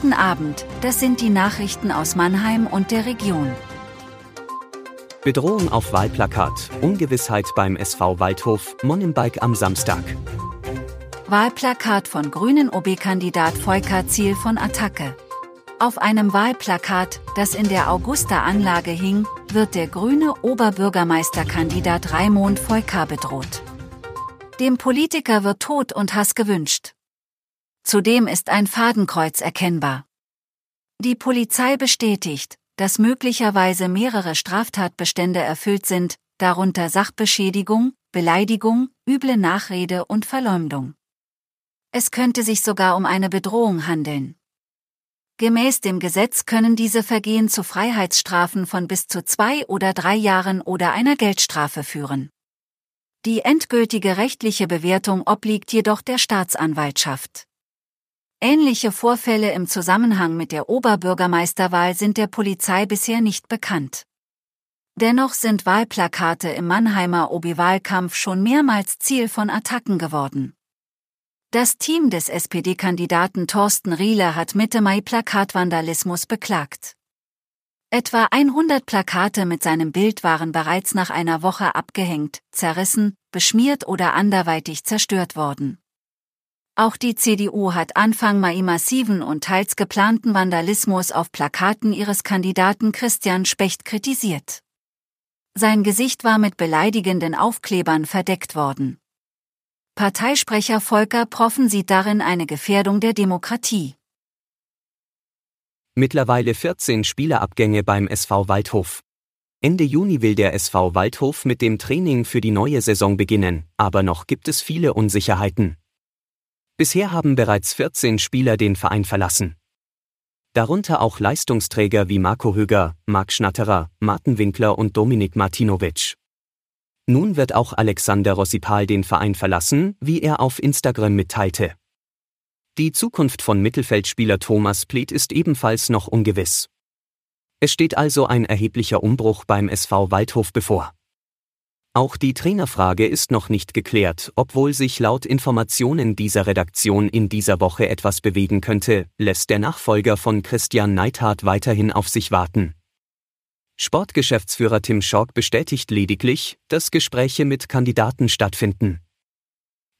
Guten Abend, das sind die Nachrichten aus Mannheim und der Region. Bedrohung auf Wahlplakat, Ungewissheit beim SV Waldhof, Monnenbike am Samstag. Wahlplakat von Grünen OB-Kandidat Volker Ziel von Attacke. Auf einem Wahlplakat, das in der Augusta-Anlage hing, wird der grüne Oberbürgermeisterkandidat Raimund Volker bedroht. Dem Politiker wird Tod und Hass gewünscht. Zudem ist ein Fadenkreuz erkennbar. Die Polizei bestätigt, dass möglicherweise mehrere Straftatbestände erfüllt sind, darunter Sachbeschädigung, Beleidigung, üble Nachrede und Verleumdung. Es könnte sich sogar um eine Bedrohung handeln. Gemäß dem Gesetz können diese Vergehen zu Freiheitsstrafen von bis zu zwei oder drei Jahren oder einer Geldstrafe führen. Die endgültige rechtliche Bewertung obliegt jedoch der Staatsanwaltschaft. Ähnliche Vorfälle im Zusammenhang mit der Oberbürgermeisterwahl sind der Polizei bisher nicht bekannt. Dennoch sind Wahlplakate im Mannheimer OB-Wahlkampf schon mehrmals Ziel von Attacken geworden. Das Team des SPD-Kandidaten Thorsten Riehle hat Mitte Mai Plakatvandalismus beklagt. Etwa 100 Plakate mit seinem Bild waren bereits nach einer Woche abgehängt, zerrissen, beschmiert oder anderweitig zerstört worden. Auch die CDU hat Anfang Mai massiven und teils geplanten Vandalismus auf Plakaten ihres Kandidaten Christian Specht kritisiert. Sein Gesicht war mit beleidigenden Aufklebern verdeckt worden. Parteisprecher Volker Proffen sieht darin eine Gefährdung der Demokratie. Mittlerweile 14 Spielerabgänge beim SV Waldhof. Ende Juni will der SV Waldhof mit dem Training für die neue Saison beginnen, aber noch gibt es viele Unsicherheiten. Bisher haben bereits 14 Spieler den Verein verlassen. Darunter auch Leistungsträger wie Marco Höger, Marc Schnatterer, Martin Winkler und Dominik Martinovic. Nun wird auch Alexander Rossipal den Verein verlassen, wie er auf Instagram mitteilte. Die Zukunft von Mittelfeldspieler Thomas Pliet ist ebenfalls noch ungewiss. Es steht also ein erheblicher Umbruch beim SV Waldhof bevor. Auch die Trainerfrage ist noch nicht geklärt, obwohl sich laut Informationen dieser Redaktion in dieser Woche etwas bewegen könnte, lässt der Nachfolger von Christian Neithardt weiterhin auf sich warten. Sportgeschäftsführer Tim Schork bestätigt lediglich, dass Gespräche mit Kandidaten stattfinden.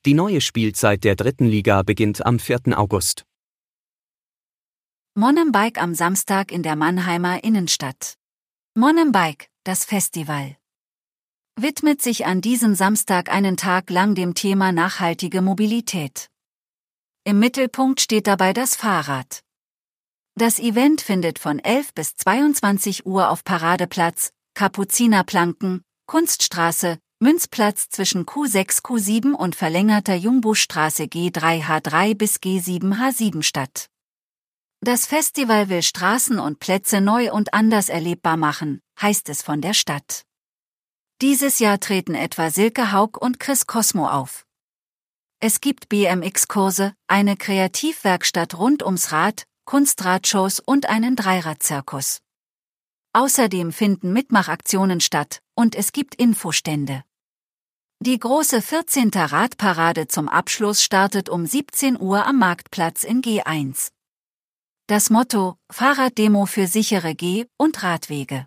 Die neue Spielzeit der dritten Liga beginnt am 4. August. Monembike am Samstag in der Mannheimer Innenstadt. Monembike, das Festival. Widmet sich an diesem Samstag einen Tag lang dem Thema nachhaltige Mobilität. Im Mittelpunkt steht dabei das Fahrrad. Das Event findet von 11 bis 22 Uhr auf Paradeplatz, Kapuzinerplanken, Kunststraße, Münzplatz zwischen Q6 Q7 und verlängerter Jungbuschstraße G3H3 bis G7H7 statt. Das Festival will Straßen und Plätze neu und anders erlebbar machen, heißt es von der Stadt. Dieses Jahr treten etwa Silke Haug und Chris Cosmo auf. Es gibt BMX-Kurse, eine Kreativwerkstatt rund ums Rad, Kunstradshows und einen Dreiradzirkus. Außerdem finden Mitmachaktionen statt und es gibt Infostände. Die große 14. Radparade zum Abschluss startet um 17 Uhr am Marktplatz in G1. Das Motto Fahrraddemo für sichere Geh- und Radwege.